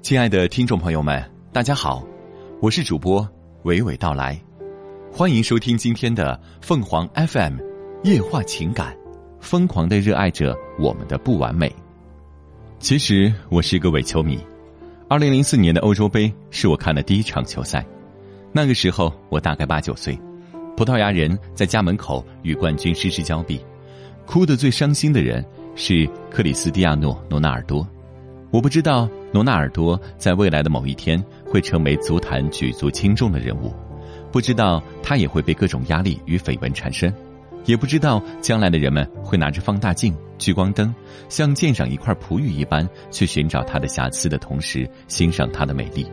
亲爱的听众朋友们，大家好，我是主播娓娓道来，欢迎收听今天的凤凰 FM 夜话情感，疯狂的热爱着我们的不完美。其实我是一个伪球迷，二零零四年的欧洲杯是我看的第一场球赛，那个时候我大概八九岁，葡萄牙人在家门口与冠军失之交臂，哭得最伤心的人是克里斯蒂亚诺·罗纳尔多。我不知道罗纳尔多在未来的某一天会成为足坛举足轻重的人物，不知道他也会被各种压力与绯闻缠身，也不知道将来的人们会拿着放大镜、聚光灯，像鉴赏一块璞玉一般去寻找他的瑕疵的同时欣赏他的美丽。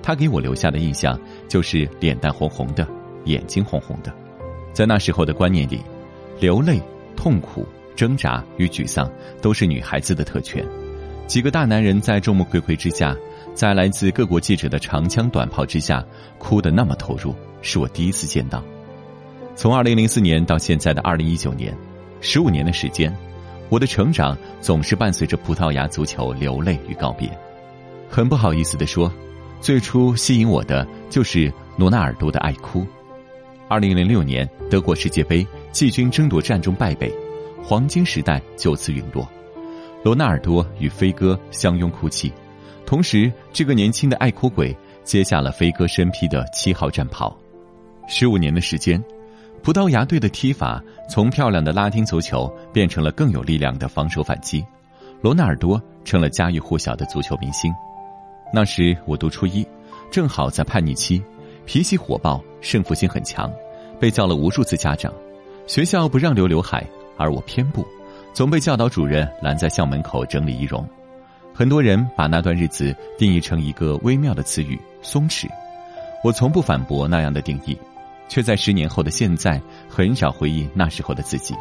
他给我留下的印象就是脸蛋红红的，眼睛红红的。在那时候的观念里，流泪、痛苦、挣扎与沮丧都是女孩子的特权。几个大男人在众目睽睽之下，在来自各国记者的长枪短炮之下，哭得那么投入，是我第一次见到。从二零零四年到现在的二零一九年，十五年的时间，我的成长总是伴随着葡萄牙足球流泪与告别。很不好意思的说，最初吸引我的就是罗纳尔多的爱哭。二零零六年德国世界杯季军争夺战中败北，黄金时代就此陨落。罗纳尔多与飞哥相拥哭泣，同时，这个年轻的爱哭鬼接下了飞哥身披的七号战袍。十五年的时间，葡萄牙队的踢法从漂亮的拉丁足球变成了更有力量的防守反击。罗纳尔多成了家喻户晓的足球明星。那时我读初一，正好在叛逆期，脾气火爆，胜负心很强，被叫了无数次家长。学校不让留刘海，而我偏不。总被教导主任拦在校门口整理仪容，很多人把那段日子定义成一个微妙的词语“松弛”，我从不反驳那样的定义，却在十年后的现在很少回忆那时候的自己，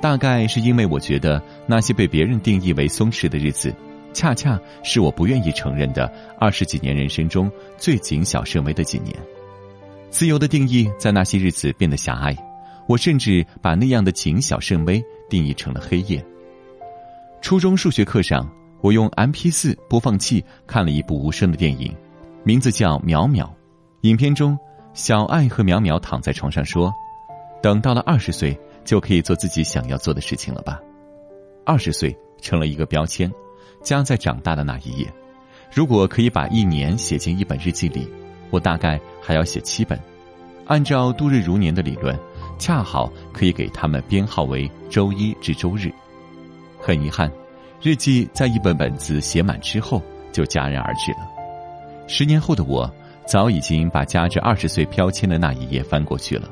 大概是因为我觉得那些被别人定义为松弛的日子，恰恰是我不愿意承认的二十几年人生中最谨小慎微的几年。自由的定义在那些日子变得狭隘，我甚至把那样的谨小慎微。定义成了黑夜。初中数学课上，我用 M P 四播放器看了一部无声的电影，名字叫《淼淼》。影片中，小爱和淼淼躺在床上说：“等到了二十岁，就可以做自己想要做的事情了吧？”二十岁成了一个标签，加在长大的那一页。如果可以把一年写进一本日记里，我大概还要写七本。按照度日如年的理论。恰好可以给他们编号为周一至周日。很遗憾，日记在一本本子写满之后就戛然而止了。十年后的我，早已经把夹着二十岁标签的那一页翻过去了。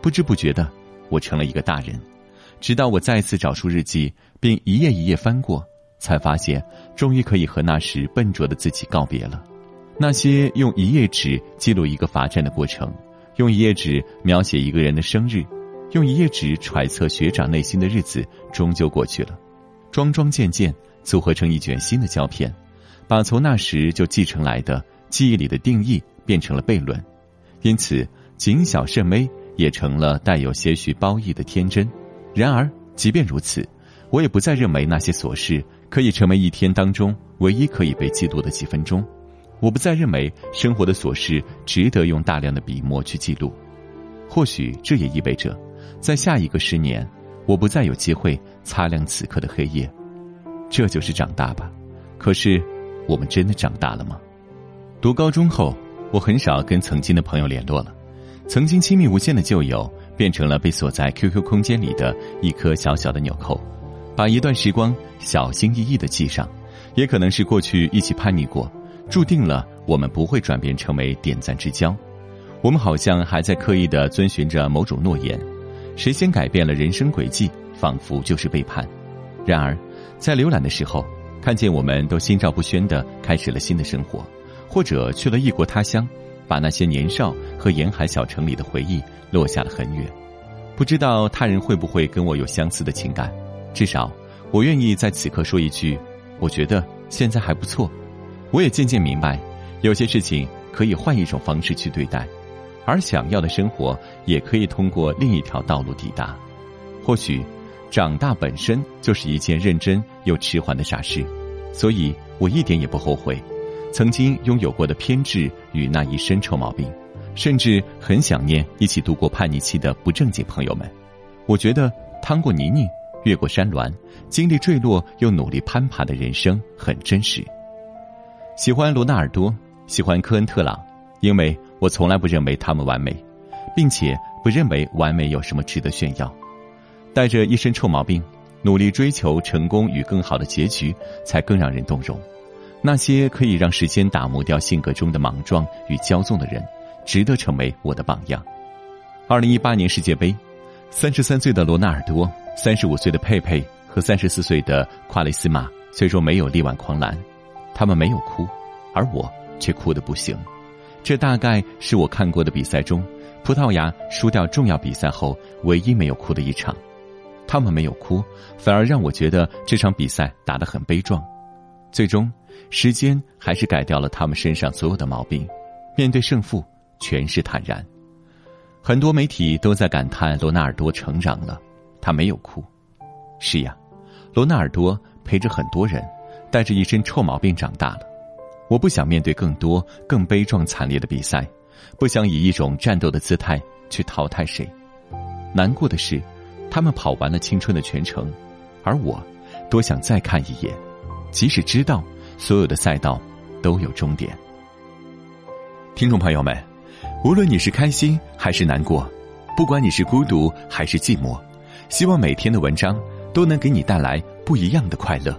不知不觉的，我成了一个大人。直到我再次找出日记，并一页一页翻过，才发现，终于可以和那时笨拙的自己告别了。那些用一页纸记录一个罚站的过程。用一页纸描写一个人的生日，用一页纸揣测学长内心的日子，终究过去了。桩桩件件组合成一卷新的胶片，把从那时就继承来的记忆里的定义变成了悖论。因此，谨小慎微也成了带有些许褒义的天真。然而，即便如此，我也不再认为那些琐事可以成为一天当中唯一可以被记录的几分钟。我不再认为生活的琐事值得用大量的笔墨去记录，或许这也意味着，在下一个十年，我不再有机会擦亮此刻的黑夜。这就是长大吧。可是，我们真的长大了吗？读高中后，我很少跟曾经的朋友联络了，曾经亲密无间的旧友变成了被锁在 QQ 空间里的一颗小小的纽扣，把一段时光小心翼翼的记上，也可能是过去一起叛逆过。注定了我们不会转变成为点赞之交，我们好像还在刻意的遵循着某种诺言，谁先改变了人生轨迹，仿佛就是背叛。然而，在浏览的时候，看见我们都心照不宣的开始了新的生活，或者去了异国他乡，把那些年少和沿海小城里的回忆落下了很远。不知道他人会不会跟我有相似的情感，至少我愿意在此刻说一句：我觉得现在还不错。我也渐渐明白，有些事情可以换一种方式去对待，而想要的生活也可以通过另一条道路抵达。或许，长大本身就是一件认真又迟缓的傻事，所以我一点也不后悔，曾经拥有过的偏执与那一身臭毛病，甚至很想念一起度过叛逆期的不正经朋友们。我觉得趟过泥泞，越过山峦，经历坠落又努力攀爬的人生很真实。喜欢罗纳尔多，喜欢科恩特朗，因为我从来不认为他们完美，并且不认为完美有什么值得炫耀。带着一身臭毛病，努力追求成功与更好的结局，才更让人动容。那些可以让时间打磨掉性格中的莽撞与骄纵的人，值得成为我的榜样。二零一八年世界杯，三十三岁的罗纳尔多、三十五岁的佩佩和三十四岁的夸雷斯马，虽说没有力挽狂澜，他们没有哭，而我却哭得不行。这大概是我看过的比赛中，葡萄牙输掉重要比赛后唯一没有哭的一场。他们没有哭，反而让我觉得这场比赛打得很悲壮。最终，时间还是改掉了他们身上所有的毛病。面对胜负，全是坦然。很多媒体都在感叹罗纳尔多成长了，他没有哭。是呀，罗纳尔多陪着很多人，带着一身臭毛病长大了。我不想面对更多更悲壮惨烈的比赛，不想以一种战斗的姿态去淘汰谁。难过的是。他们跑完了青春的全程，而我，多想再看一眼，即使知道所有的赛道都有终点。听众朋友们，无论你是开心还是难过，不管你是孤独还是寂寞，希望每天的文章都能给你带来不一样的快乐。